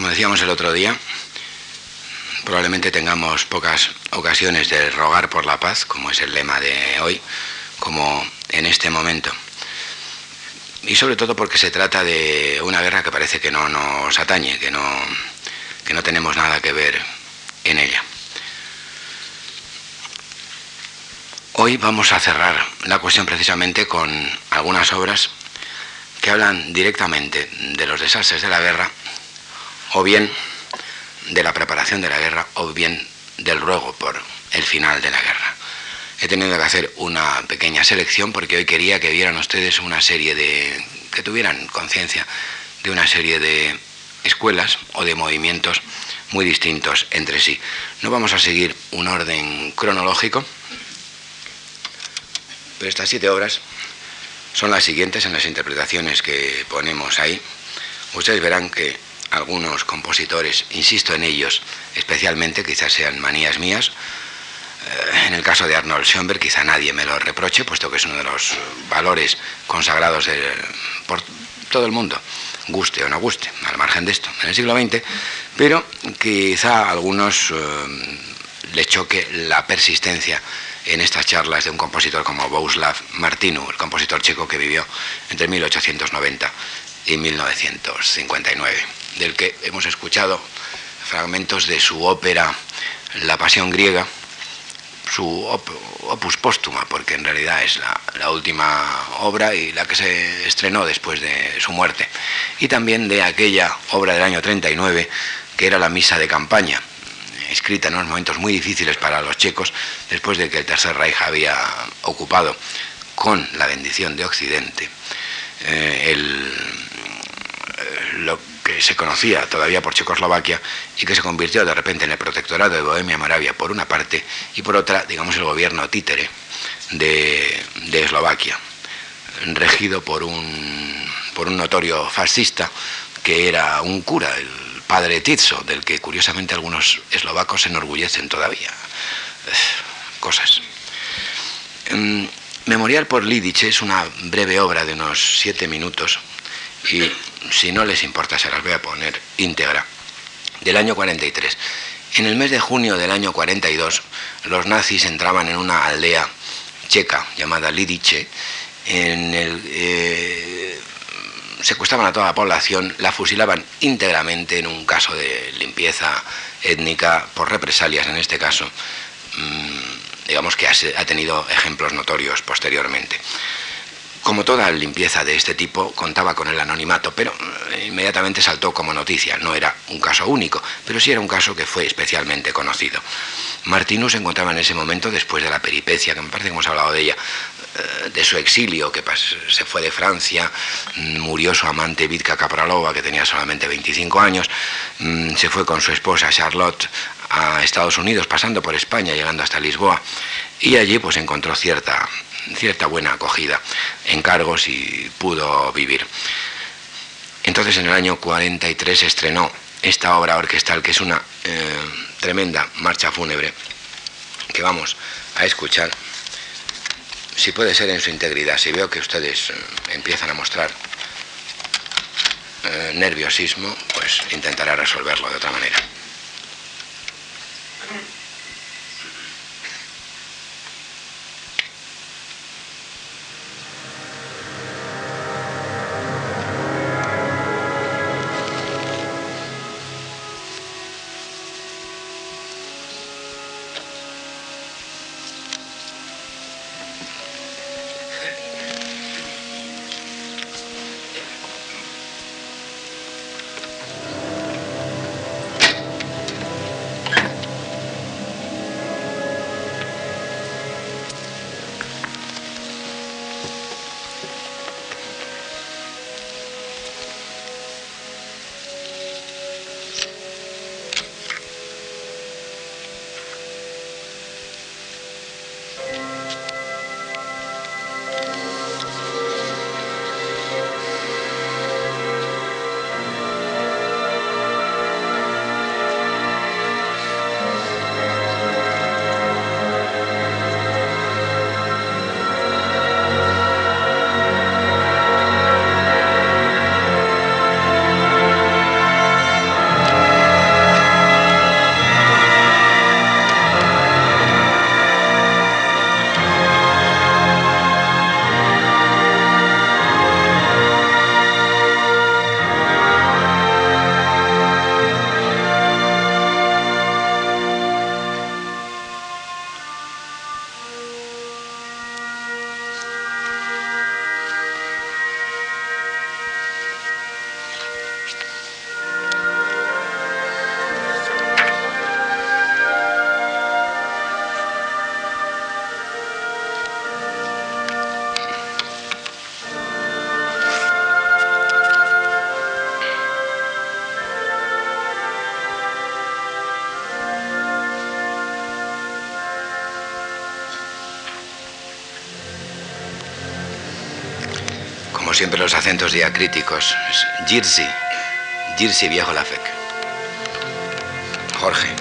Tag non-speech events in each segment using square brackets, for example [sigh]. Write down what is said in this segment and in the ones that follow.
Como decíamos el otro día, probablemente tengamos pocas ocasiones de rogar por la paz, como es el lema de hoy, como en este momento. Y sobre todo porque se trata de una guerra que parece que no nos atañe, que no, que no tenemos nada que ver en ella. Hoy vamos a cerrar la cuestión precisamente con algunas obras que hablan directamente de los desastres de la guerra, o bien de la preparación de la guerra, o bien del ruego por el final de la guerra. He tenido que hacer una pequeña selección porque hoy quería que vieran ustedes una serie de, que tuvieran conciencia de una serie de escuelas o de movimientos muy distintos entre sí. No vamos a seguir un orden cronológico, pero estas siete obras son las siguientes en las interpretaciones que ponemos ahí. Ustedes verán que algunos compositores, insisto en ellos, especialmente, quizás sean manías mías, eh, en el caso de Arnold Schoenberg, quizá nadie me lo reproche, puesto que es uno de los valores consagrados por todo el mundo, guste o no guste, al margen de esto, en el siglo XX, pero quizá a algunos eh, le choque la persistencia en estas charlas de un compositor como Bohuslav Martinu, el compositor checo que vivió entre 1890 y 1959, del que hemos escuchado fragmentos de su ópera La Pasión Griega, su opus póstuma, porque en realidad es la, última obra y la que se estrenó después de su muerte, y también de aquella obra del año 39 que era la Misa de Campaña, escrita en unos momentos muy difíciles para los checos, después de que el Tercer Reich había ocupado con la bendición de Occidente eh, el, eh, que se conocía todavía por Checoslovaquia y que se convirtió de repente en el protectorado de Bohemia-Moravia por una parte y por otra, digamos, el gobierno títere de, de Eslovaquia, regido por un, por un notorio fascista que era un cura, el padre Tizo, del que curiosamente algunos eslovacos se enorgullecen todavía. Cosas. Mm, Memorial por Lidice es una breve obra de unos siete minutos y si no les importa se las voy a poner íntegra, del año 43. En el mes de junio del año 42 los nazis entraban en una aldea checa llamada Lidice, en el, eh, secuestraban a toda la población, la fusilaban íntegramente en un caso de limpieza étnica por represalias en este caso, mm, digamos que ha tenido ejemplos notorios posteriormente. Como toda limpieza de este tipo, contaba con el anonimato, pero eh, inmediatamente saltó como noticia. No era un caso único, pero sí era un caso que fue especialmente conocido. Martinus se encontraba en ese momento, después de la peripecia, que me parece que hemos hablado de ella, eh, de su exilio, que se fue de Francia, mm, murió su amante Vitka Kapralova, que tenía solamente 25 años, mm, se fue con su esposa Charlotte a Estados Unidos, pasando por España, llegando hasta Lisboa, y allí pues encontró cierta cierta buena acogida, encargos y pudo vivir. Entonces en el año 43 se estrenó esta obra orquestal que es una eh, tremenda marcha fúnebre que vamos a escuchar, si puede ser en su integridad, si veo que ustedes eh, empiezan a mostrar eh, nerviosismo, pues intentaré resolverlo de otra manera. Como siempre, los acentos diacríticos. Jersey, Jersey viejo Lafec. Jorge.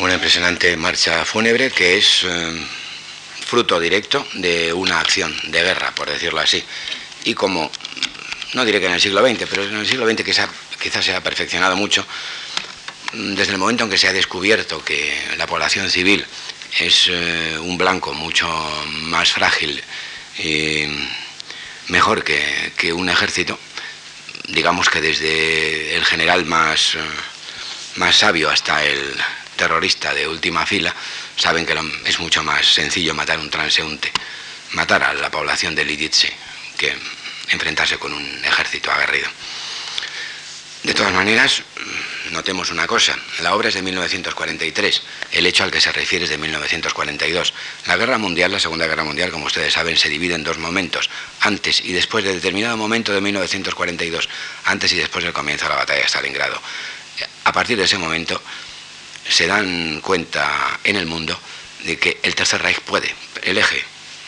Una impresionante marcha fúnebre que es eh, fruto directo de una acción de guerra, por decirlo así. Y como, no diré que en el siglo XX, pero en el siglo XX quizás, se ha perfeccionado mucho, desde el momento en que se ha descubierto que la población civil es eh, un blanco mucho más frágil y mejor que, un ejército, digamos que desde el general más, eh, más sabio hasta el terrorista de última fila, saben que es mucho más sencillo matar un transeúnte, matar a la población de Lidice, que enfrentarse con un ejército aguerrido. De todas maneras, notemos una cosa, la obra es de 1943, el hecho al que se refiere es de 1942. La guerra mundial, la Segunda Guerra Mundial, como ustedes saben, se divide en dos momentos, antes y después de determinado momento de 1942, antes y después del comienzo de la batalla de Stalingrado. A partir de ese momento se dan cuenta en el mundo de que el Tercer Reich puede, el eje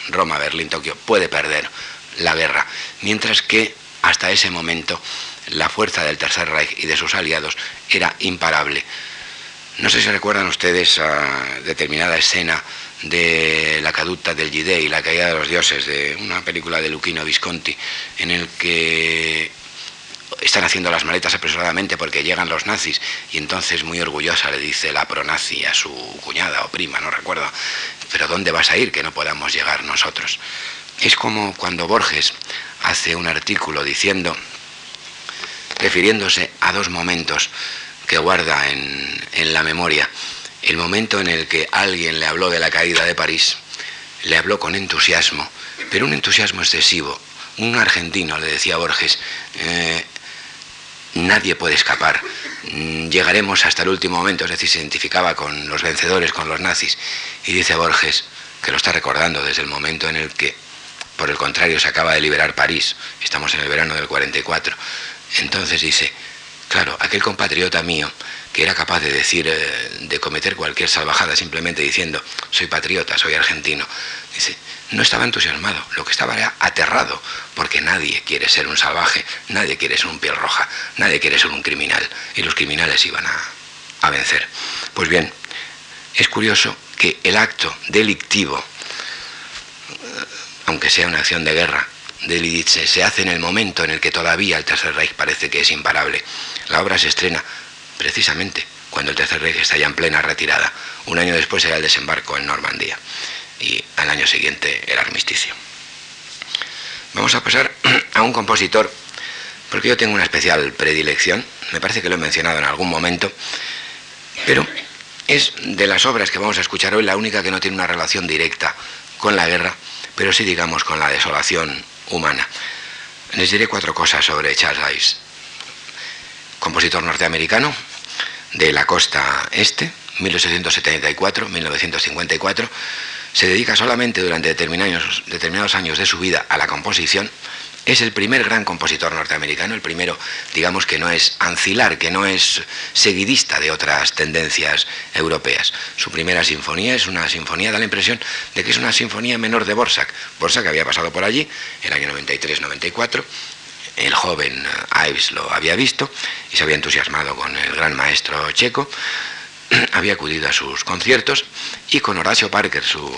Roma, Berlín, Tokio, puede perder la guerra, mientras que hasta ese momento la fuerza del Tercer Reich y de sus aliados era imparable. No sé si recuerdan ustedes a determinada escena de la caduta del Gide y la caída de los dioses, de una película de Luchino Visconti, en el que están haciendo las maletas apresuradamente porque llegan los nazis y entonces muy orgullosa le dice la pronazi a su cuñada o prima, no recuerdo, pero ¿dónde vas a ir que no podamos llegar nosotros? Es como cuando Borges hace un artículo diciendo refiriéndose a dos momentos que guarda en, la memoria. El momento en el que alguien le habló de la caída de París, le habló con entusiasmo, pero un entusiasmo excesivo. Un argentino, le decía Borges, eh, nadie puede escapar, llegaremos hasta el último momento, es decir, se identificaba con los vencedores, con los nazis. Y dice Borges, que lo está recordando desde el momento en el que, por el contrario, se acaba de liberar París, estamos en el verano del 44, entonces dice, claro, aquel compatriota mío que era capaz de decir, eh, de cometer cualquier salvajada simplemente diciendo, soy patriota, soy argentino, dice, no estaba entusiasmado, lo que estaba era aterrado, porque nadie quiere ser un salvaje, nadie quiere ser un piel roja, nadie quiere ser un criminal, y los criminales iban a, a vencer. Pues bien, es curioso que el acto delictivo, eh, aunque sea una acción de guerra, de Lidice se hace en el momento en el que todavía el Tercer Reich parece que es imparable. La obra se estrena precisamente cuando el Tercer Reich está ya en plena retirada. Un año después era el desembarco en Normandía y al año siguiente el armisticio. Vamos a pasar [clears throat] a un compositor, porque yo tengo una especial predilección, me parece que lo he mencionado en algún momento, pero es de las obras que vamos a escuchar hoy la única que no tiene una relación directa con la guerra, pero sí digamos con la desolación humana. Les diré cuatro cosas sobre Charles Ives, compositor norteamericano de la costa este, 1874-1954. Se dedica solamente durante determinados, años de su vida a la composición es el primer gran compositor norteamericano, el primero, digamos, que no es ancilar, que no es seguidista de otras tendencias europeas. Su primera sinfonía es una sinfonía, da la impresión de que es una sinfonía menor de Borsak. Borsak había pasado por allí, el año 93-94, el joven Ives lo había visto y se había entusiasmado con el gran maestro checo, había acudido a sus conciertos y con Horacio Parker, su,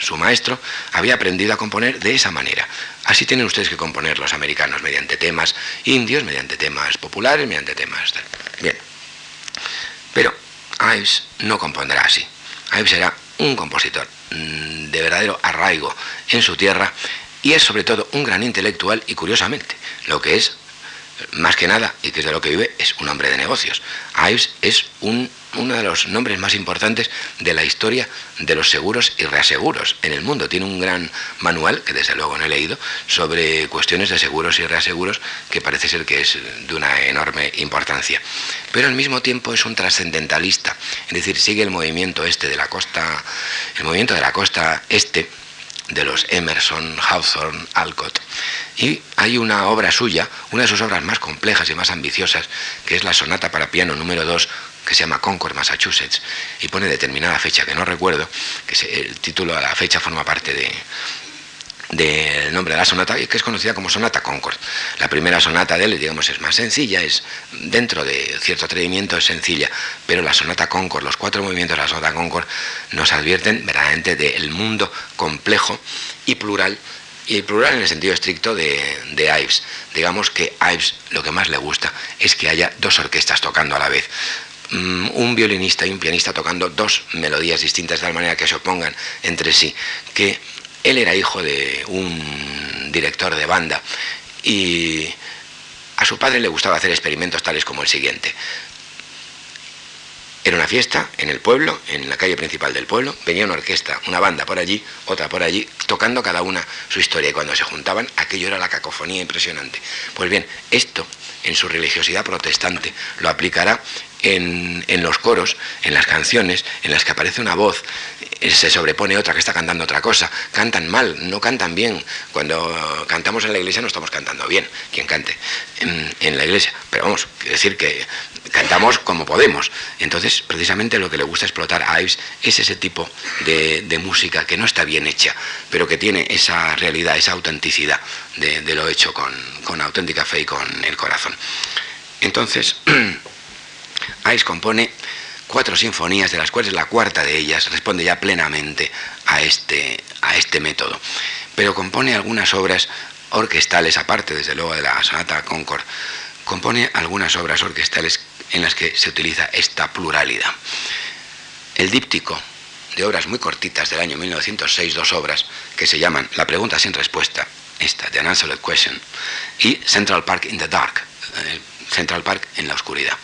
su maestro, había aprendido a componer de esa manera. Así tienen ustedes que componer los americanos, mediante temas indios, mediante temas populares, mediante temas... Bien. Pero Ives no compondrá así. Ives será un compositor mm, de verdadero arraigo en su tierra y es sobre todo un gran intelectual y curiosamente lo que es más que nada, y que es de lo que vive, es un hombre de negocios. Ives es un, uno de los nombres más importantes de la historia de los seguros y reaseguros en el mundo. Tiene un gran manual, que desde luego no he leído, sobre cuestiones de seguros y reaseguros, que parece ser que es de una enorme importancia. Pero al mismo tiempo es un trascendentalista, es decir, sigue el movimiento este de la costa, el movimiento de la costa este, de los Emerson, Hawthorne, Alcott. Y hay una obra suya, una de sus obras más complejas y más ambiciosas, que es la sonata para piano número 2, que se llama Concord, Massachusetts, y pone determinada fecha que no recuerdo, que el título a la fecha forma parte de, del nombre de la sonata, que es conocida como Sonata Concord. La primera sonata de él, digamos, es más sencilla, es dentro de cierto atrevimiento es sencilla, pero la Sonata Concord, los cuatro movimientos de la Sonata Concord nos advierten verdaderamente del mundo complejo y plural y plural en el sentido estricto de, de, Ives. Digamos que Ives lo que más le gusta es que haya dos orquestas tocando a la vez. Mm, un violinista y un pianista tocando dos melodías distintas de tal manera que se opongan entre sí. Que él era hijo de un director de banda y a su padre le gustaba hacer experimentos tales como el siguiente. Era una fiesta en el pueblo, en la calle principal del pueblo, venía una orquesta, una banda por allí, otra por allí, tocando cada una su historia y cuando se juntaban aquello era la cacofonía impresionante. Pues bien, esto en su religiosidad protestante lo aplicará en, los coros, en las canciones, en las que aparece una voz, eh, se sobrepone otra que está cantando otra cosa. Cantan mal, no cantan bien. Cuando cantamos en la iglesia no estamos cantando bien, quien cante en, la iglesia. Pero vamos, decir que cantamos como podemos. Entonces, precisamente lo que le gusta explotar a Ives es ese tipo de, música que no está bien hecha, pero que tiene esa realidad, esa autenticidad de, lo hecho con, con auténtica fe y con el corazón. Entonces, [clears throat] Ives compone cuatro sinfonías, de las cuales la cuarta de ellas responde ya plenamente a este, a este método. Pero compone algunas obras orquestales, aparte desde luego de la sonata Concord, compone algunas obras orquestales en las que se utiliza esta pluralidad. El díptico de obras muy cortitas del año 1906, dos obras que se llaman La pregunta sin respuesta, esta, de Unanswered Question, y Central Park in the Dark, eh, Central Park en la oscuridad.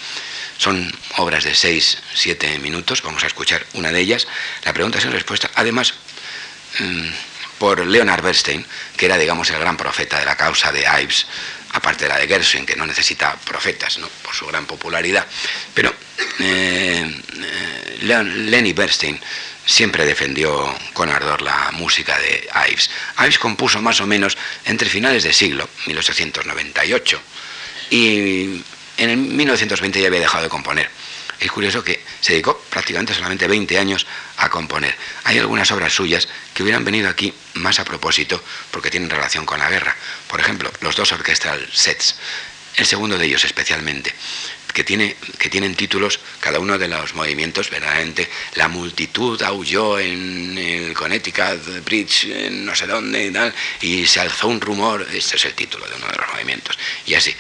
Son obras de 6, 7 minutos, vamos a escuchar una de ellas. La pregunta sin respuesta, además, mm, por Leonard Bernstein, que era, digamos, el gran profeta de la causa de Ives, aparte de la de Gershwin, que no necesita profetas, ¿no? por su gran popularidad. Pero eh, eh, Lenny Bernstein siempre defendió con ardor la música de Ives. Ives compuso más o menos entre finales de siglo, 1898, y en 1920 ya había dejado de componer. Es curioso que se dedicó prácticamente solamente 20 años a componer. Hay algunas obras suyas que hubieran venido aquí más a propósito porque tienen relación con la guerra. Por ejemplo, los dos orchestral sets, el segundo de ellos especialmente que, tiene, que tienen títulos, cada uno de los movimientos, verdaderamente, la multitud aulló en el Connecticut Bridge, en no sé dónde y tal, y se alzó un rumor, este es el título de uno de los movimientos, y así.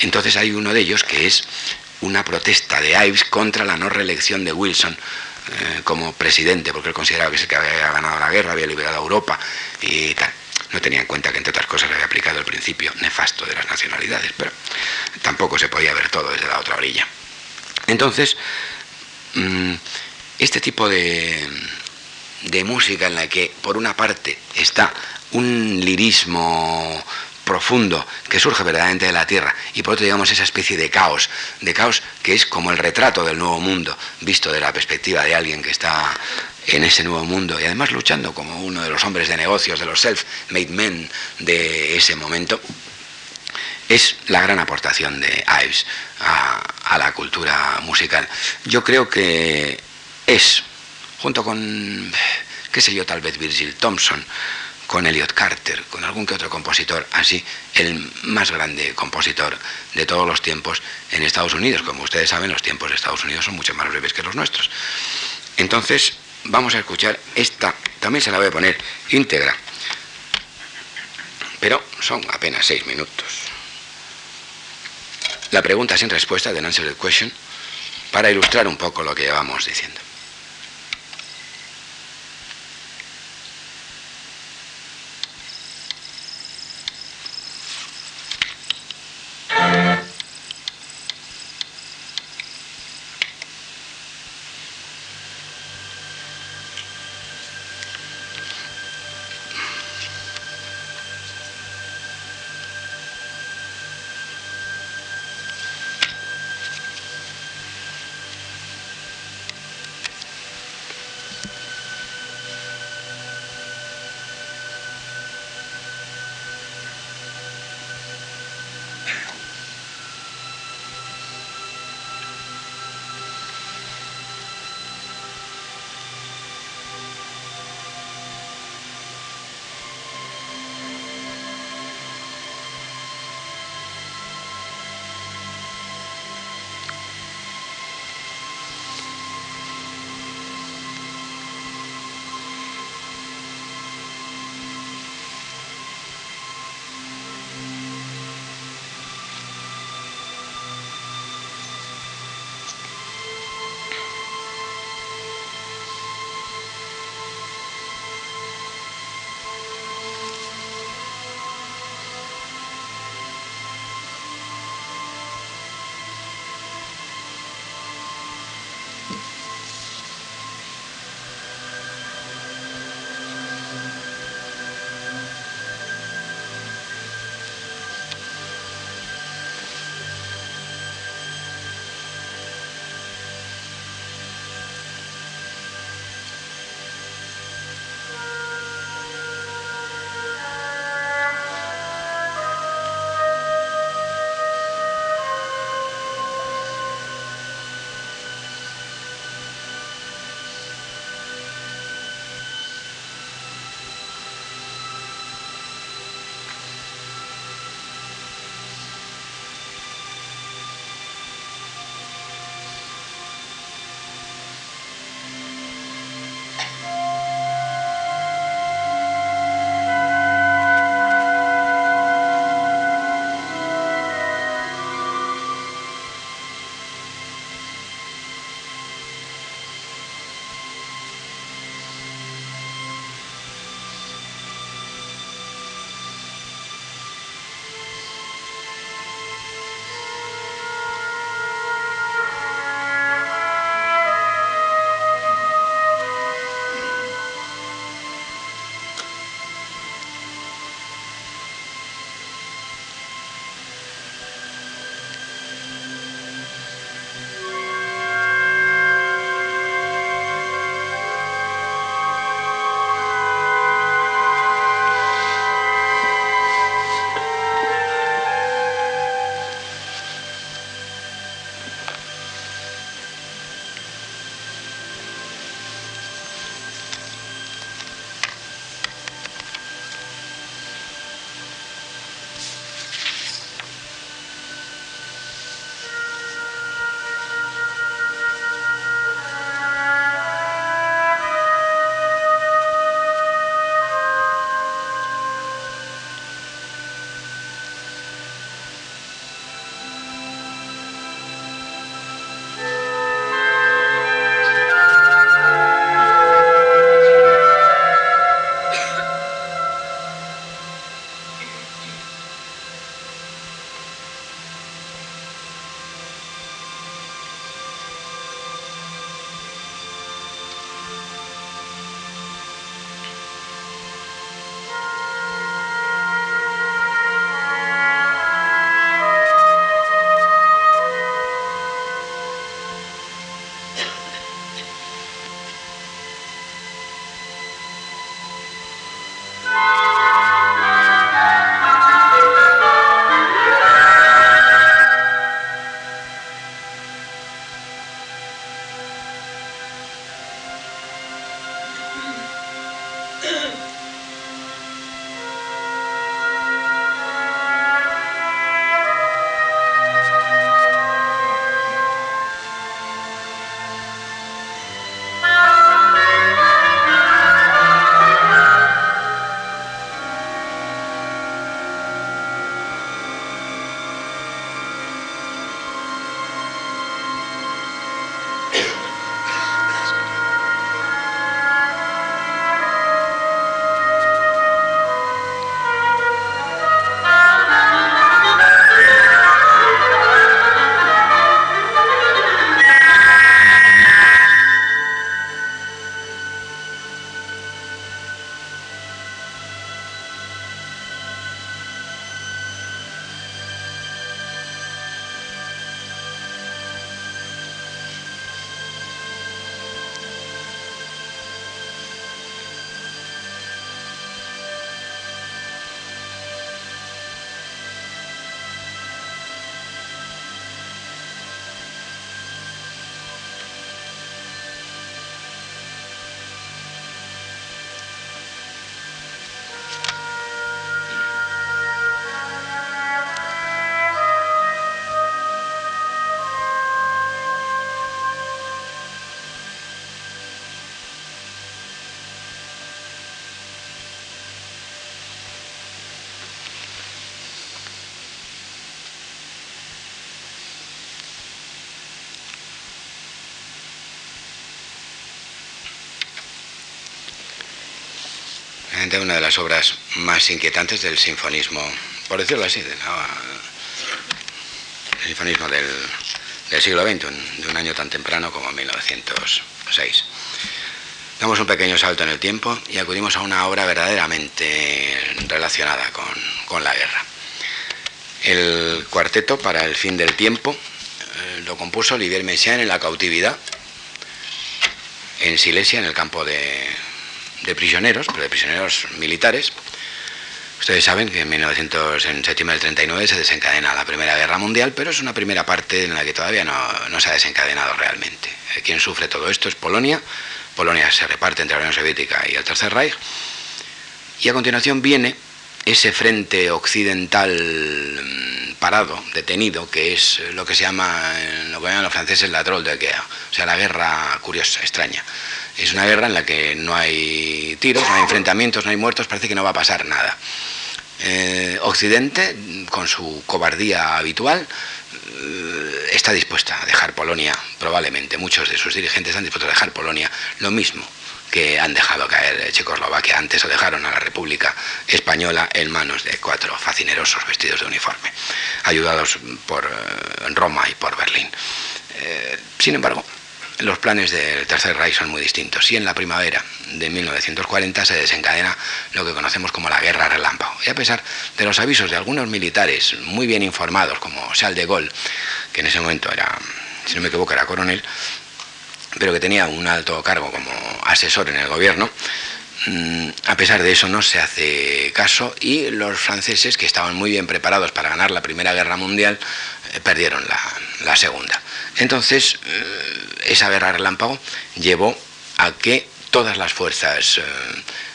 Entonces hay uno de ellos que es una protesta de Ives contra la no reelección de Wilson eh, como presidente, porque él consideraba que, que había ganado la guerra, había liberado a Europa y tal no tenía en cuenta que entre otras cosas había aplicado el principio nefasto de las nacionalidades, pero tampoco se podía ver todo desde la otra orilla. Entonces, mm, este tipo de, de música en la que por una parte está un lirismo profundo que surge verdaderamente de la tierra y por otro digamos esa especie de caos, de caos que es como el retrato del nuevo mundo visto de la perspectiva de alguien que está en ese nuevo mundo y además luchando como uno de los hombres de negocios, de los self-made men de ese momento, es la gran aportación de Ives a, la cultura musical. Yo creo que es, junto con, qué sé yo, tal vez Virgil Thompson, con Elliot Carter, con algún que otro compositor, así, el más grande compositor de todos los tiempos en Estados Unidos. Como ustedes saben, los tiempos de Estados Unidos son mucho más breves que los nuestros. Entonces, vamos a escuchar esta, también se la voy a poner íntegra, pero son apenas seis minutos. La pregunta sin respuesta de Answer the Question para ilustrar un poco lo que llevamos diciendo. Una de las obras más inquietantes del sinfonismo, por decirlo así, del sinfonismo del, siglo XX, de un año tan temprano como 1906. Damos un pequeño salto en el tiempo y acudimos a una obra verdaderamente relacionada con, la guerra. El cuarteto para el fin del tiempo eh, lo compuso Olivier Messiaen en la cautividad, en Silesia, en el campo de, de prisioneros, pero de prisioneros militares. Ustedes saben que en, 1900, en septiembre del 39 se desencadena la Primera Guerra Mundial, pero es una primera parte en la que todavía no, no se ha desencadenado realmente. Eh, quien sufre todo esto es Polonia. Polonia se reparte entre la Unión Soviética y el Tercer Reich. Y a continuación viene ese frente occidental mm, parado, detenido, que es lo que se llama, lo que llaman los franceses la troll de guerra, o sea, la guerra curiosa, extraña. Es una guerra en la que no hay tiros, no hay enfrentamientos, no hay muertos, parece que no va a pasar nada. Eh, Occidente, con su cobardía habitual, eh, está dispuesta a dejar Polonia, probablemente muchos de sus dirigentes han dispuesto a dejar Polonia, lo mismo que han dejado caer Checoslovaquia antes o dejaron a la República Española en manos de cuatro facinerosos vestidos de uniforme, ayudados por eh, Roma y por Berlín. Sin embargo, los planes del Tercer Reich son muy distintos y en la primavera de 1940 se desencadena lo que conocemos como la Guerra Relámpago. Y a pesar de los avisos de algunos militares muy bien informados, como Charles de Gaulle, que en ese momento era, si no me equivoco, era coronel, pero que tenía un alto cargo como asesor en el gobierno, a pesar de eso no se hace caso y los franceses, que estaban muy bien preparados para ganar la Primera Guerra Mundial, eh, perdieron la, Segunda. Entonces, eh, esa guerra relámpago llevó a que todas las fuerzas eh,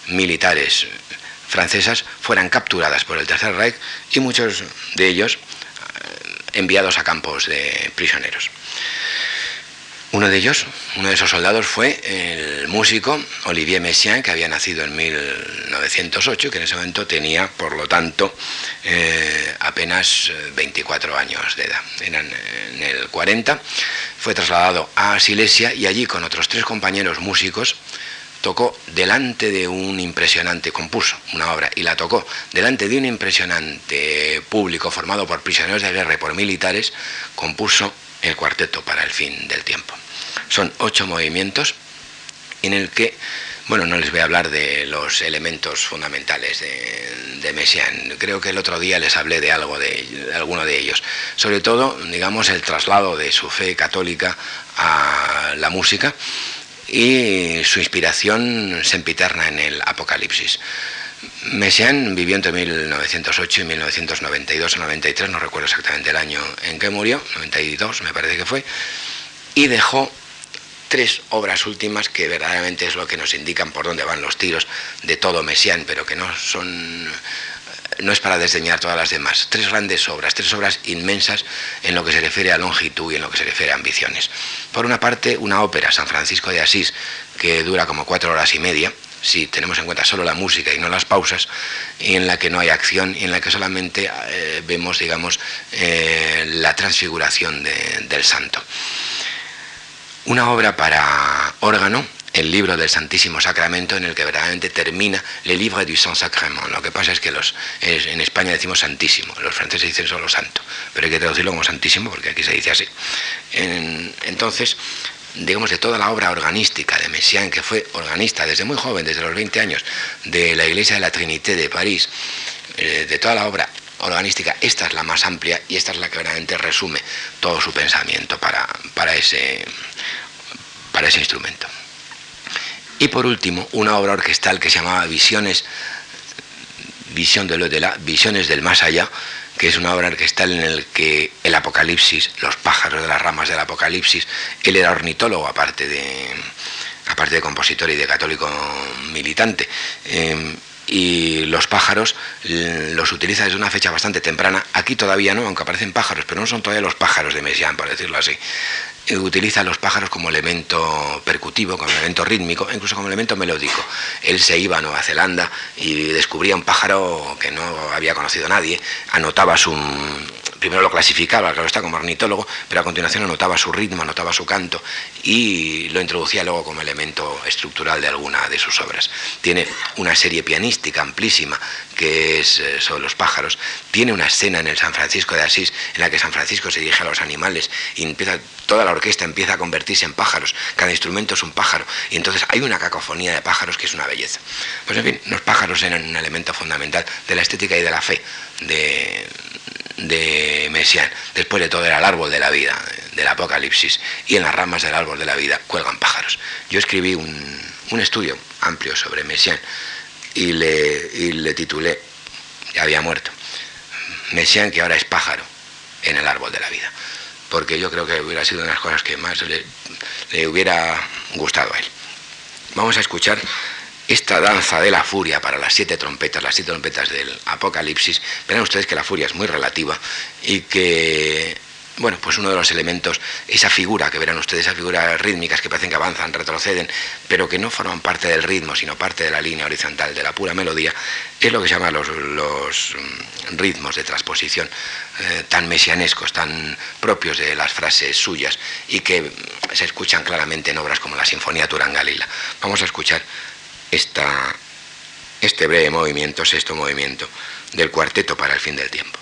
militares francesas fueran capturadas por el Tercer Reich y muchos de ellos enviados a campos de prisioneros. Uno de ellos, uno de esos soldados fue el músico Olivier Messiaen, que había nacido en 1908, que en ese momento tenía, por lo tanto, eh, apenas 24 años de edad. Eran en el 40. Fue trasladado a Silesia y allí con otros tres compañeros músicos tocó delante de un impresionante, compuso una obra y la tocó delante de un impresionante público formado por prisioneros de guerra y por militares, compuso el cuarteto para el fin del tiempo. Son ocho movimientos en el que, bueno, no les voy a hablar de los elementos fundamentales de, de Messiaen. Creo que el otro día les hablé de algo de, alguno de ellos. Sobre todo, digamos, el traslado de su fe católica a la música y su inspiración sempiterna en el Apocalipsis. Messiaen vivió entre 1908 y 1992 o 93, no recuerdo exactamente el año en que murió, 92 me parece que fue, y dejó tres obras últimas que verdaderamente es lo que nos indican por dónde van los tiros de todo Messiaen, pero que no son no es para desdeñar todas las demás. Tres grandes obras, tres obras inmensas en lo que se refiere a longitud y en lo que se refiere a ambiciones. Por una parte, una ópera, San Francisco de Asís, que dura como cuatro horas y media, si tenemos en cuenta solo la música y no las pausas, y en la que no hay acción y en la que solamente eh, vemos, digamos, eh, la transfiguración del santo. Una obra para órgano, el libro del Santísimo Sacramento, en el que verdaderamente termina Le Livre du Saint Sacrement. Lo que pasa es que los, en España decimos Santísimo, los franceses dicen solo Santo, pero hay que traducirlo como Santísimo porque aquí se dice así. entonces, digamos, de toda la obra organística de Messiaen, que fue organista desde muy joven, desde los 20 años, de la Iglesia de la Trinité de París, eh, de toda la obra organística, esta es la más amplia y esta es la que realmente resume todo su pensamiento para, para, ese, para ese instrumento. Y por último, una obra orquestal que se llamaba Visiones, Visión de lo de la, Visiones del Más Allá, que es una obra orquestal en la que el Apocalipsis, los pájaros de las ramas del Apocalipsis, él era ornitólogo aparte de, aparte de compositor y de católico militante. Eh, y los pájaros los utiliza desde una fecha bastante temprana. Aquí todavía no, aunque aparecen pájaros, pero no son todavía los pájaros de Messiaen, por decirlo así. Eh, utiliza los pájaros como elemento percutivo, como elemento rítmico, incluso como elemento melódico. Él se iba a Nueva Zelanda y descubría un pájaro que no había conocido nadie, anotaba su primero lo clasificaba, claro está, como ornitólogo, pero a continuación anotaba su ritmo, anotaba su canto y lo introducía luego como elemento estructural de alguna de sus obras. Tiene una serie pianística amplísima que es eh, sobre los pájaros. Tiene una escena en el San Francisco de Asís en la que San Francisco se dirige a los animales y empieza, toda la orquesta empieza a convertirse en pájaros, cada instrumento es un pájaro y entonces hay una cacofonía de pájaros que es una belleza. Pues en fin, los pájaros eran un elemento fundamental de la estética y de la fe de, de Messiaen. Después de todo era el árbol de la vida, del Apocalipsis, y en las ramas del árbol de la vida cuelgan pájaros. Yo escribí un, estudio amplio sobre Messiaen y le, y le titulé, ya había muerto, Messiaen que ahora es pájaro en el árbol de la vida, porque yo creo que hubiera sido una de las cosas que más le, le hubiera gustado a él. Vamos a escuchar esta danza de la furia para las siete trompetas, las siete trompetas del Apocalipsis, verán ustedes que la furia es muy relativa y que, bueno, pues uno de los elementos, esa figura que verán ustedes, esas figuras rítmicas que parecen que avanzan, retroceden, pero que no forman parte del ritmo, sino parte de la línea horizontal, de la pura melodía, es lo que se llama los, mm, ritmos de transposición, eh, tan mesianescos, tan propios de las frases suyas y que se escuchan claramente en obras como la Sinfonía Turangalila. Vamos a escuchar este breve movimiento, sexto movimiento del cuarteto para el fin del tiempo.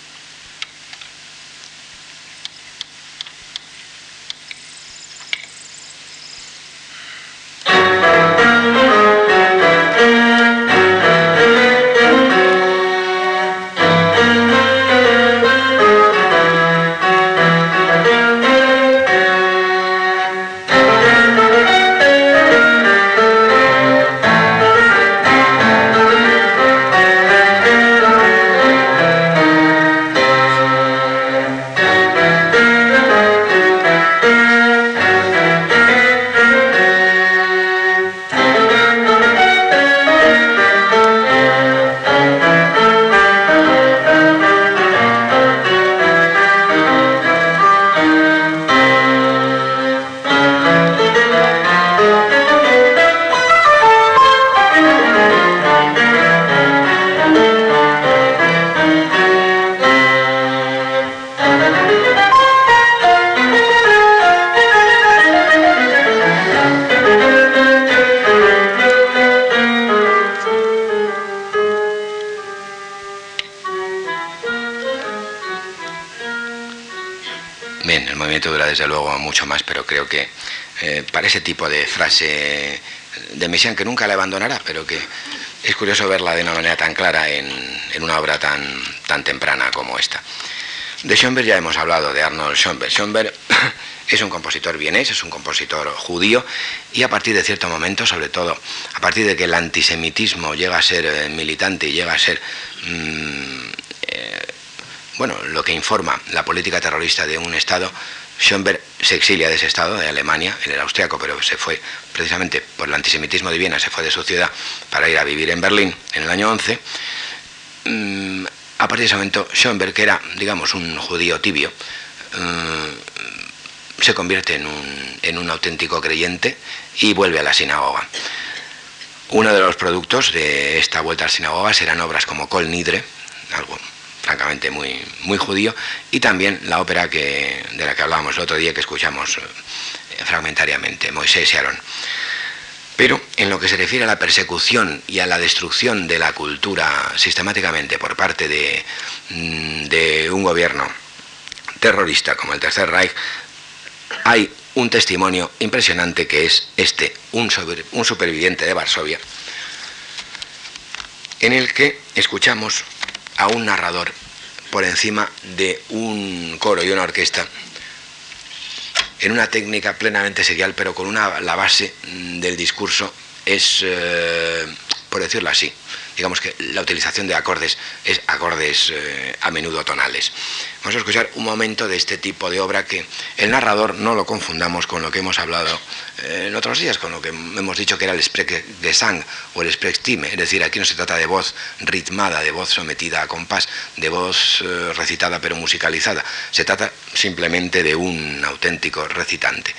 Ese tipo de frase de Messiaen que nunca la abandonará, pero que es curioso verla de una manera tan clara en, una obra tan, tan temprana como esta. De Schoenberg ya hemos hablado, de Arnold Schoenberg. Schoenberg [coughs] es un compositor vienés, es un compositor judío, y a partir de cierto momento, sobre todo a partir de que el antisemitismo llega a ser eh, militante y llega a ser, mm, eh, bueno, lo que informa la política terrorista de un Estado, Schoenberg se exilia de ese estado, de Alemania, en el austriaco, pero se fue precisamente por el antisemitismo de Viena, se fue de su ciudad para ir a vivir en Berlín en el año 11. Mm, a partir de ese momento, Schoenberg, que era, digamos, un judío tibio, mm, se convierte en un, en un auténtico creyente y vuelve a la sinagoga. Uno de los productos de esta vuelta a la sinagoga serán obras como Kol Nidre, algo francamente muy, muy judío, y también la ópera que, de la que hablábamos el otro día, que escuchamos eh, fragmentariamente, Moisés y Aarón. Pero en lo que se refiere a la persecución y a la destrucción de la cultura sistemáticamente por parte de, mm, de un gobierno terrorista como el Tercer Reich, hay un testimonio impresionante que es este, un, un superviviente de Varsovia, en el que escuchamos a un narrador por encima de un coro y una orquesta en una técnica plenamente serial, pero con una, la base del discurso es, eh, por decirlo así, digamos que la utilización de acordes es acordes eh, a menudo tonales. Vamos a escuchar un momento de este tipo de obra que el narrador no lo confundamos con lo que hemos hablado eh, en otros días, con lo que hemos dicho que era el de sang o el Sprechstimme, es decir, aquí no se trata de voz ritmada, de voz sometida a compás, de voz eh, recitada pero musicalizada, se trata simplemente de un auténtico recitante.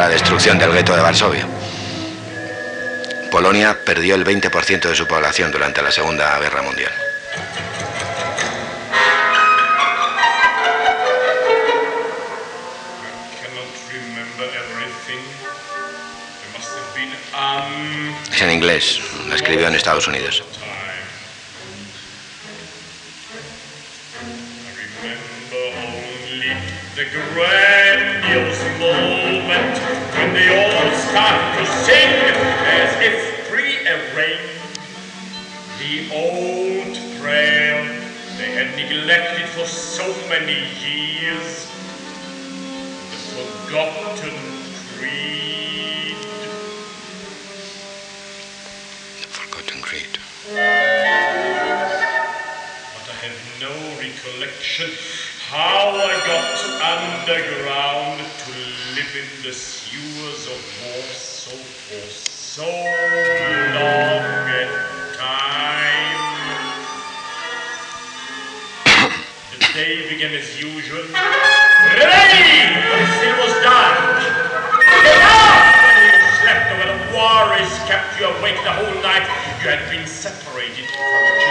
La destrucción del gueto de Varsovia. Polonia perdió el 20% de su población durante la Segunda Guerra Mundial. Es en inglés, lo escribió en Estados Unidos. As usual. Rain! It was dark. Get up! Whether you slept or whether has kept you awake the whole night, you had been separated from your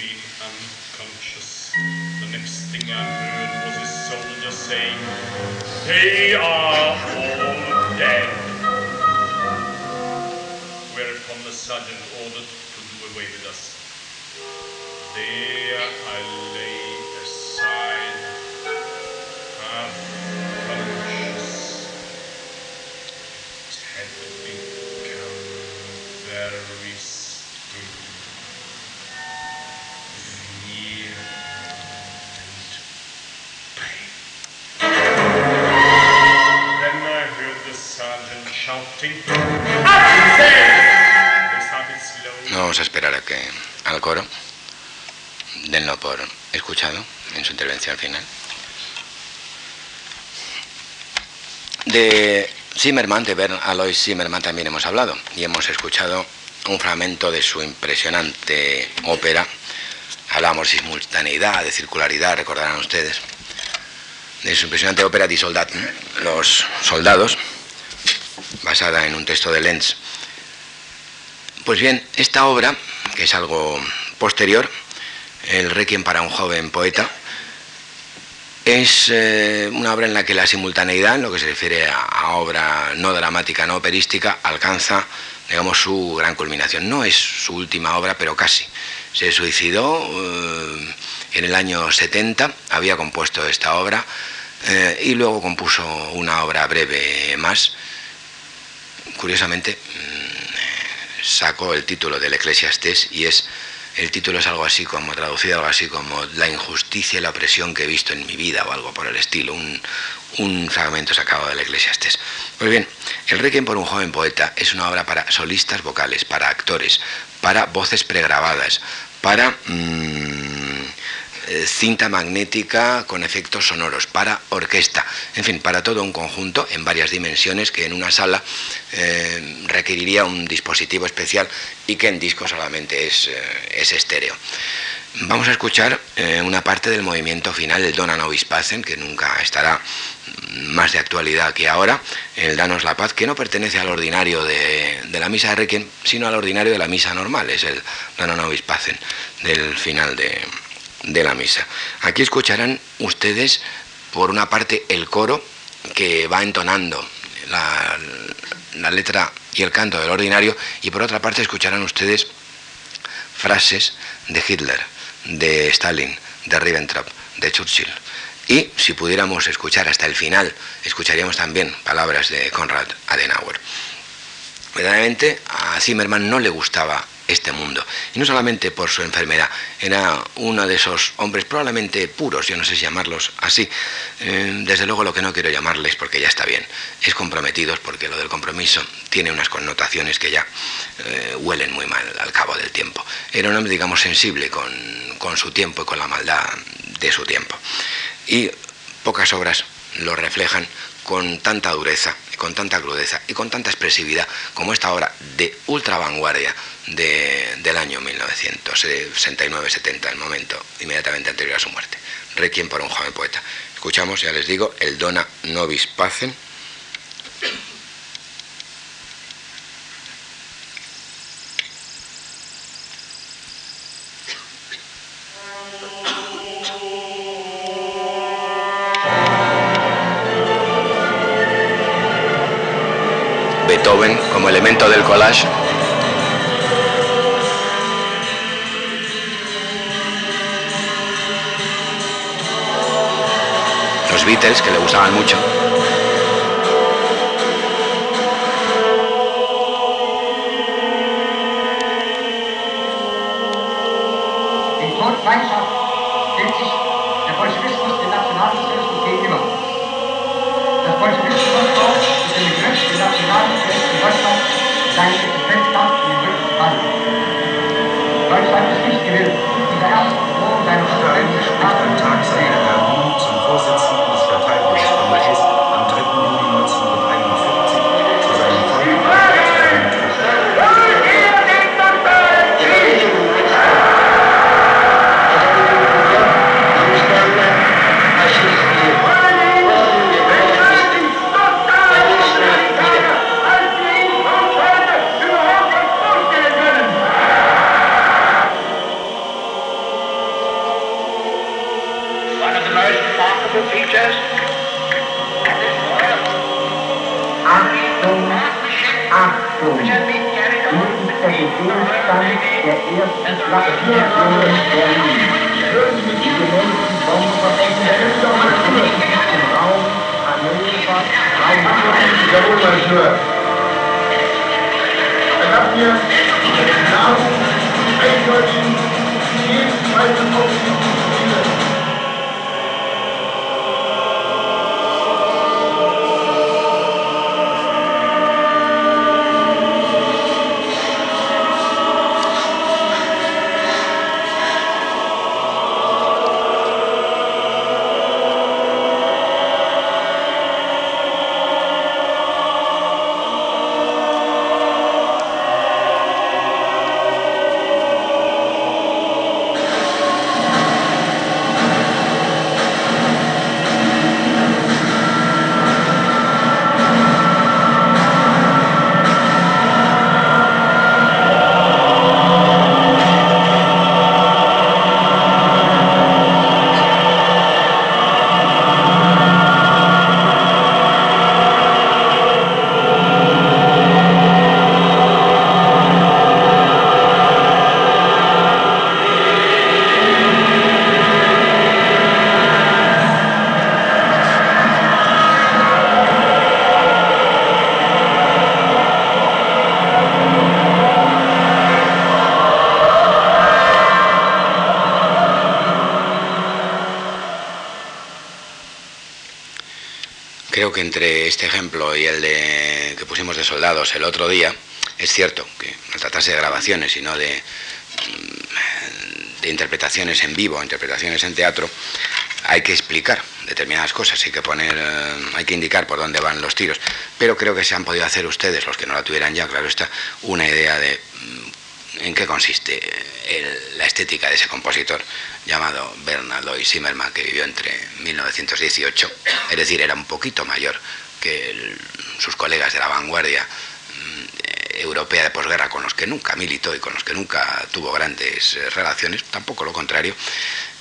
been unconscious. The next thing I heard was a soldier saying, They are all dead. Whereupon the sergeant ordered to do away with us. They vamos a esperar a que al coro denlo por escuchado en su intervención final. De Zimmerman, de Bern Alois Zimmerman también hemos hablado y hemos escuchado un fragmento de su impresionante ópera. Hablamos de simultaneidad, de circularidad, recordarán ustedes, de su impresionante ópera Di Soldat, Los Soldados, basada en un texto de Lenz. Pues bien, esta obra, que es algo posterior, el Requiem para un joven poeta, es eh, una obra en la que la simultaneidad, en lo que se refiere a, obra no dramática, no operística, alcanza, digamos, su gran culminación. No es su última obra, pero casi. Se suicidó eh, en el año 70, había compuesto esta obra eh, y luego compuso una obra breve más curiosamente, mm, sacó el título del Eclesiastés y es el título es algo así como, traducido algo así como La injusticia y la opresión que he visto en mi vida o algo por el estilo, un, un fragmento sacado del Eclesiastes. Pues bien, El Requiem por un joven poeta es una obra para solistas vocales, para actores, para voces pregrabadas, para mm, eh, cinta magnética con efectos sonoros, para orquesta, en fin, para todo un conjunto en varias dimensiones que en una sala eh, requeriría un dispositivo especial y que en disco solamente es, eh, es estéreo. Vamos a escuchar una parte del movimiento final, el Dona Nobis Pacem, que nunca estará más de actualidad que ahora, el Danos la Paz, que no pertenece al ordinario de, la misa de Requiem, sino al ordinario de la misa normal, es el Dona Nobis Pacem del final de, de la misa. Aquí escucharán ustedes, por una parte, el coro que va entonando la, letra y el canto del ordinario, y por otra parte escucharán ustedes frases de Hitler, de Stalin, de Ribbentrop, de Churchill. Y si pudiéramos escuchar hasta el final, escucharíamos también palabras de Konrad Adenauer. Verdaderamente a Zimmerman no le gustaba este mundo. Y no solamente por su enfermedad, era uno de esos hombres probablemente puros, yo no sé si llamarlos así. Eh, desde luego lo que no quiero llamarles, porque ya está bien, es comprometidos, porque lo del compromiso tiene unas connotaciones que ya eh, huelen muy mal al cabo del tiempo. Era un hombre, digamos, sensible con, con su tiempo y con la maldad de su tiempo. Y pocas obras lo reflejan con tanta dureza, con tanta crudeza y con tanta expresividad como esta obra de ultra vanguardia del año 1969-70, el momento inmediatamente anterior a su muerte. Requiem por un joven poeta. Escuchamos, ya les digo, el Dona Nobis Pacem Beethoven como elemento del collage. Beatles, que le gustaban mucho. Entre este ejemplo y el de que pusimos de soldados el otro día, es cierto que no tratarse de grabaciones, sino de, mm, de interpretaciones en vivo, interpretaciones en teatro, hay que explicar determinadas cosas, hay que poner, eh, hay que indicar por dónde van los tiros. Pero creo que se han podido hacer ustedes, los que no la tuvieran ya, claro está, una idea de mm, en qué consiste la estética de ese compositor llamado Bernardo Zimmermann, que vivió entre 1918, es decir, era un poquito mayor que sus colegas de la vanguardia mm, europea de posguerra con los que nunca militó y con los que nunca tuvo grandes eh, relaciones, tampoco lo contrario,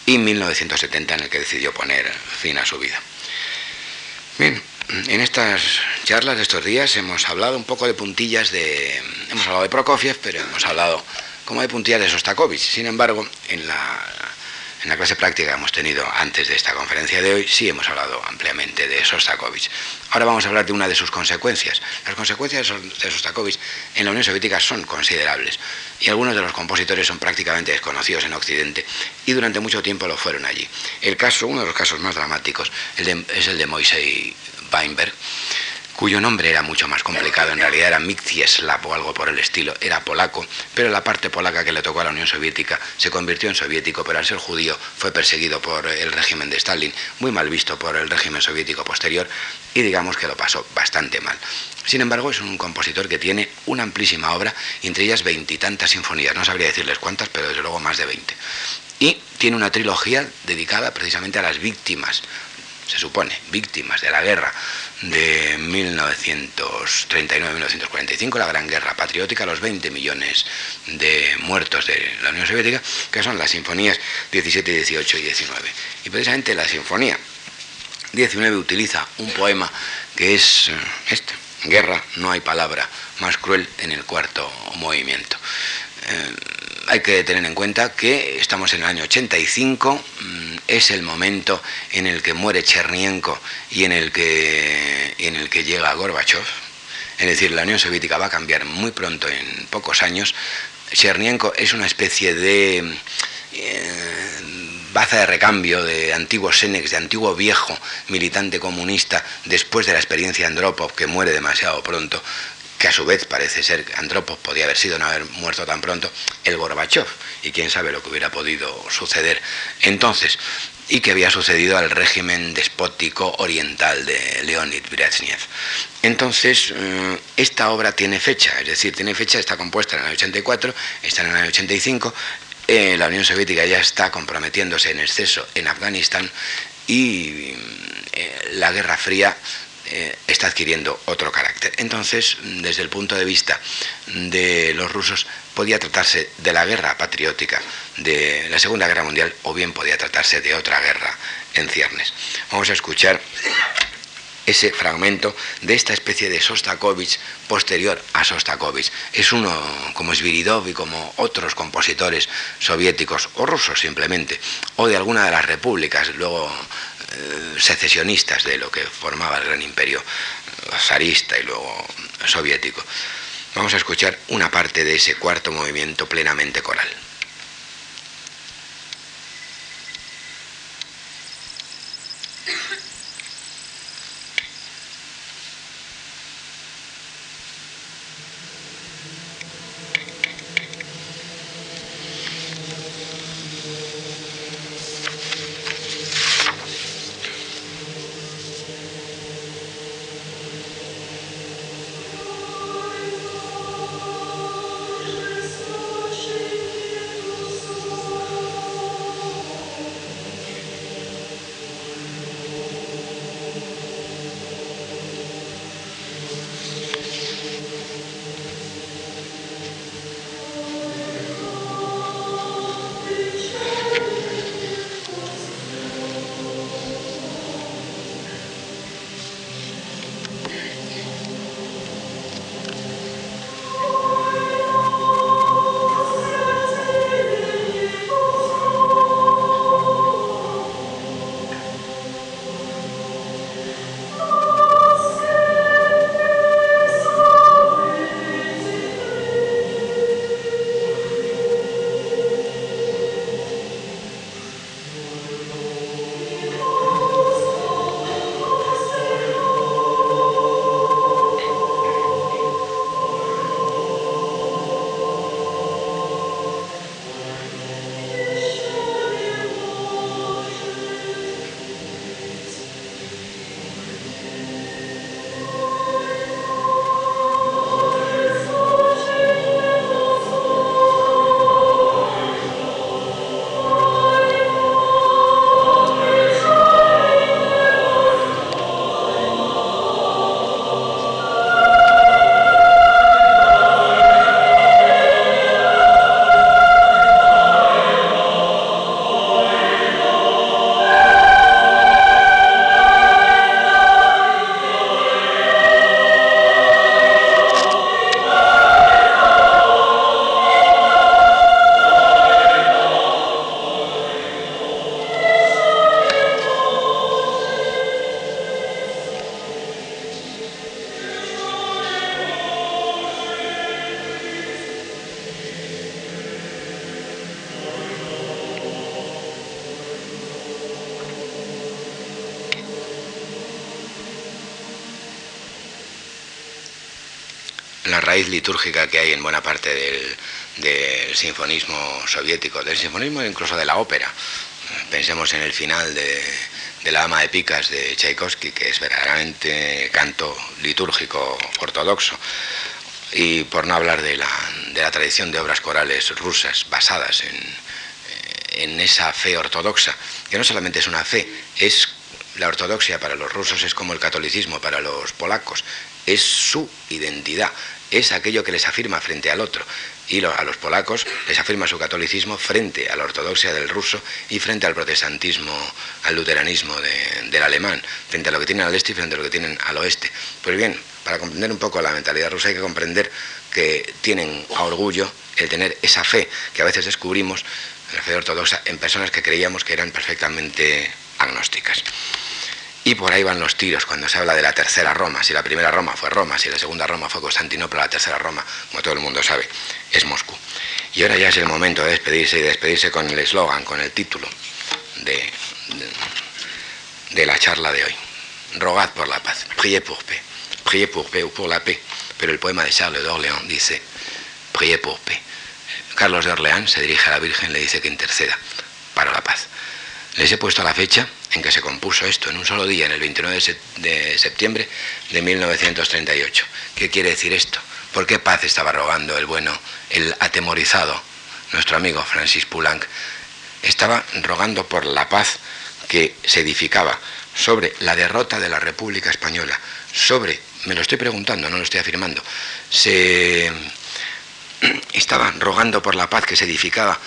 y 1970 en el que decidió poner fin a su vida. Bien, en estas charlas de estos días hemos hablado un poco de puntillas de... Hemos hablado de Prokofiev, pero hemos hablado como de puntillas de Sostakovich. Sin embargo, en la en la clase práctica que hemos tenido antes de esta conferencia de hoy, sí hemos hablado ampliamente de Sostakovich. Ahora vamos a hablar de una de sus consecuencias. Las consecuencias de Sostakovich en la Unión Soviética son considerables y algunos de los compositores son prácticamente desconocidos en Occidente y durante mucho tiempo lo fueron allí. El caso, uno de los casos más dramáticos es el de Moisei Weinberg cuyo nombre era mucho más complicado, en realidad era Miktieslav o algo por el estilo, era polaco, pero la parte polaca que le tocó a la Unión Soviética se convirtió en soviético, pero al ser judío fue perseguido por el régimen de Stalin, muy mal visto por el régimen soviético posterior, y digamos que lo pasó bastante mal. Sin embargo, es un compositor que tiene una amplísima obra, entre ellas veintitantas sinfonías, no sabría decirles cuántas, pero desde luego más de veinte. Y tiene una trilogía dedicada precisamente a las víctimas, se supone, víctimas de la guerra de 1939-1945, la Gran Guerra Patriótica, los 20 millones de muertos de la Unión Soviética, que son las sinfonías 17, 18 y 19. Y precisamente la sinfonía 19 utiliza un poema que es eh, este, Guerra, no hay palabra más cruel en el cuarto movimiento. Eh, hay que tener en cuenta que estamos en el año 85, mm, es el momento en el que muere Chernienko y en el que, en el que llega Gorbachev. Es decir, la Unión Soviética va a cambiar muy pronto, en pocos años. Chernienko es una especie de eh, baza de recambio de antiguo Senex, de antiguo viejo militante comunista, después de la experiencia de Andropov, que muere demasiado pronto, que a su vez parece ser que Andropov podía haber sido no haber muerto tan pronto, el Gorbachev, y quién sabe lo que hubiera podido suceder entonces, y que había sucedido al régimen despótico oriental de Leonid Brezhnev. Entonces, eh, esta obra tiene fecha, es decir, tiene fecha, está compuesta en el año 84, está en el año 85, eh, la Unión Soviética ya está comprometiéndose en exceso en Afganistán y eh, la Guerra Fría eh, está adquiriendo otro carácter. Entonces, desde el punto de vista de los rusos, podía tratarse de la guerra patriótica de la Segunda Guerra Mundial o bien podía tratarse de otra guerra en ciernes. Vamos a escuchar ese fragmento de esta especie de Sostakovich posterior a Sostakovich. Es uno como Sviridov y como otros compositores soviéticos o rusos simplemente, o de alguna de las repúblicas luego secesionistas de lo que formaba el gran imperio zarista y luego soviético. Vamos a escuchar una parte de ese cuarto movimiento plenamente coral. Litúrgica que hay en buena parte del, sinfonismo soviético, del sinfonismo incluso de la ópera. Pensemos en el final de, de la ama de picas de Tchaikovsky, que es verdaderamente canto litúrgico ortodoxo, y por no hablar de la, de la tradición de obras corales rusas basadas en, eh, en esa fe ortodoxa, que no solamente es una fe, es la ortodoxia para los rusos es como el catolicismo para los polacos, es su identidad, es aquello que les afirma frente al otro, y a los polacos les afirma su catolicismo frente a la ortodoxia del ruso y frente al protestantismo, al luteranismo del alemán, frente a lo que tienen al este y frente a lo que tienen al oeste. Pues bien, para comprender un poco la mentalidad rusa hay que comprender que tienen a orgullo el tener esa fe que a veces descubrimos, la fe ortodoxa, en personas que creíamos que eran perfectamente agnósticas. Y por ahí van los tiros cuando se habla de la tercera Roma. Si la primera Roma fue Roma, si la segunda Roma fue Constantinopla, la tercera Roma, como todo el mundo sabe, es Moscú. Y ahora ya es el momento de despedirse y despedirse con el eslogan, con el título de, de, la charla de hoy. Rogad por la paz. Priez pour paix. Priez pour paix ou pour la paix. Pero el poema de Charles d'Orléans dice, priez pour paix. Carlos de Orleans se dirige a la Virgen y le dice que interceda para la paz. Les he puesto la fecha en que se compuso esto, en un solo día, en el 29 de septiembre de 1938. ¿Qué quiere decir esto? ¿Por qué paz estaba rogando el bueno, el atemorizado, nuestro amigo Francis Poulenc? Estaba rogando por la paz que se edificaba sobre la derrota de la República Española, sobre, me lo estoy preguntando, no lo estoy afirmando, se [clears throat] estaba rogando por la paz que se edificaba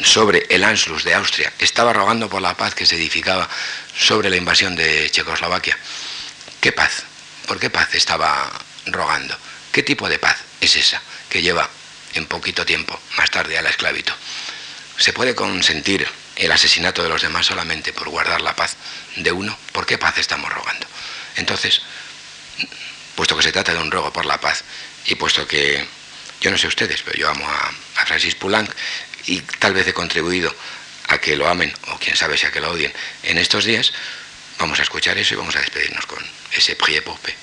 sobre el Anschluss de Austria, estaba rogando por la paz que se edificaba sobre la invasión de Checoslovaquia. ¿Qué paz? ¿Por qué paz estaba rogando? ¿Qué tipo de paz es esa que lleva en poquito tiempo más tarde a la esclavitud? ¿Se puede consentir el asesinato de los demás solamente por guardar la paz de uno? ¿Por qué paz estamos rogando? Entonces, puesto que se trata de un rogo por la paz y puesto que yo no sé ustedes, pero yo amo a, Francis Poulenc y tal vez he contribuido a que lo amen, o quién sabe si a que lo odien, en estos días, vamos a escuchar eso y vamos a despedirnos con ese Prié Pope.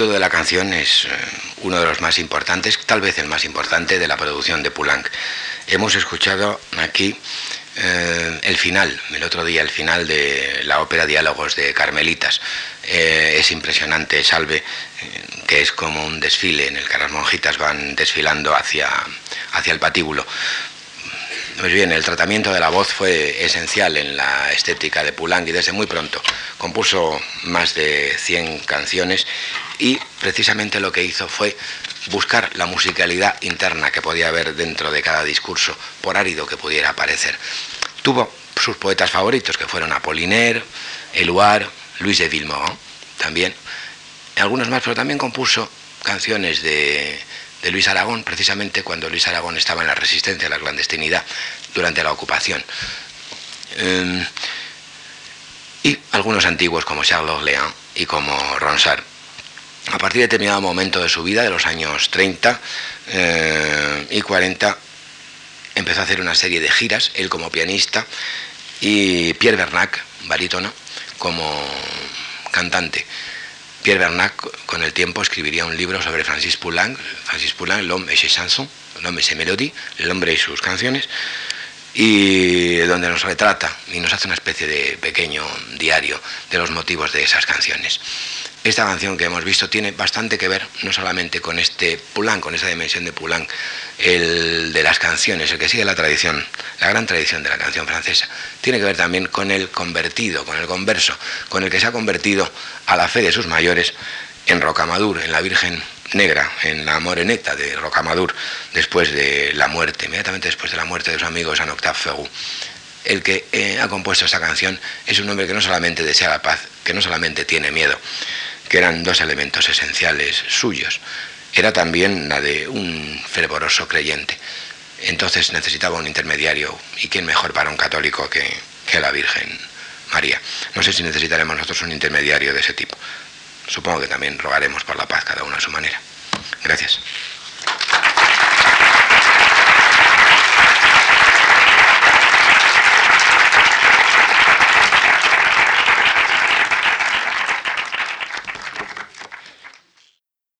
Capítulo de la canción es eh, uno de los más importantes, tal vez el más importante de la producción de Poulenc. Hemos escuchado aquí eh, el final, el otro día, el final de la ópera Diálogos de Carmelitas. Eh, es impresionante, Salve, que es como un desfile en el que las monjitas van desfilando hacia, hacia el patíbulo. Pues bien, el tratamiento de la voz fue esencial en la estética de Poulenc y desde muy pronto compuso más de 100 canciones y precisamente lo que hizo fue buscar la musicalidad interna que podía haber dentro de cada discurso, por árido que pudiera parecer. Tuvo sus poetas favoritos, que fueron Apollinaire, Eluard, Luis de Villemont, también, algunos más, pero también compuso canciones de de Luis Aragón, precisamente cuando Luis Aragón estaba en la resistencia a la clandestinidad durante la ocupación. Em, y algunos antiguos como Charles Orléans y como Ronsard. A partir de determinado momento de su vida, de los años 30 eh, y 40, empezó a hacer una serie de giras, él como pianista y Pierre Bernac, barítono, como cantante. Pierre Bernac con el tiempo escribiría un libro sobre Francis Poulenc, Francis Poulenc, L'homme et ses chansons, L'homme et ses mélodies, el hombre y sus canciones, y donde nos retrata y nos hace una especie de pequeño diario de los motivos de esas canciones. Esta canción que hemos visto tiene bastante que ver no solamente con este Poulenc, con esa dimensión de Poulenc, el de las canciones, el que sigue la tradición, la gran tradición de la canción francesa, tiene que ver también con el convertido, con el converso, con el que se ha convertido a la fe de sus mayores en Rocamadour, en la Virgen Negra, en la Moreneta de Rocamadour, después de la muerte, inmediatamente después de la muerte de su amigo Jean Octave Ferrou. El que eh, ha compuesto esta canción es un hombre que no solamente desea la paz, que no solamente tiene miedo, que eran dos elementos esenciales suyos, era también la de un fervoroso creyente. Entonces necesitaba un intermediario, y quién mejor para un católico que, que la Virgen María. No sé si necesitaremos nosotros un intermediario de ese tipo. Supongo que también rogaremos por la paz cada uno a su manera. Gracias.